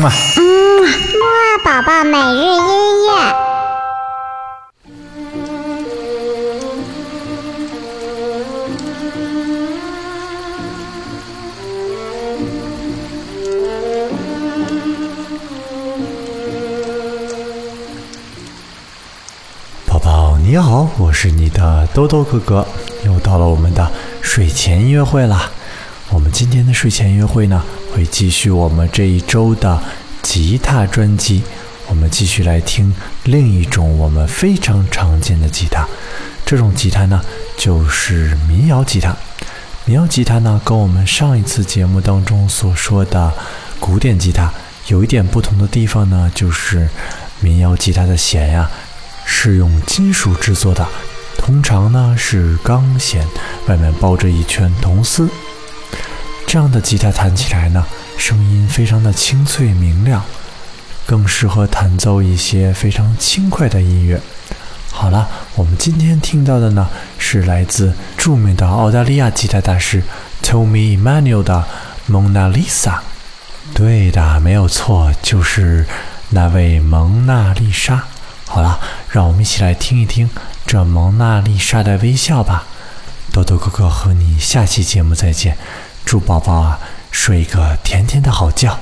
嗯啊，嗯，木二宝宝每日音乐。宝宝你好，我是你的兜兜哥哥，又到了我们的睡前音乐会啦。我们今天的睡前音乐会呢，会继续我们这一周的吉他专辑。我们继续来听另一种我们非常常见的吉他，这种吉他呢，就是民谣吉他。民谣吉他呢，跟我们上一次节目当中所说的古典吉他有一点不同的地方呢，就是民谣吉他的弦呀。是用金属制作的，通常呢是钢弦，外面包着一圈铜丝。这样的吉他弹起来呢，声音非常的清脆明亮，更适合弹奏一些非常轻快的音乐。好了，我们今天听到的呢，是来自著名的澳大利亚吉他大师 Tommy Emmanuel 的《蒙娜丽莎》。对的，没有错，就是那位蒙娜丽莎。好了，让我们一起来听一听这蒙娜丽莎的微笑吧。豆豆哥哥和你下期节目再见，祝宝宝啊睡一个甜甜的好觉。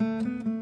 嗯。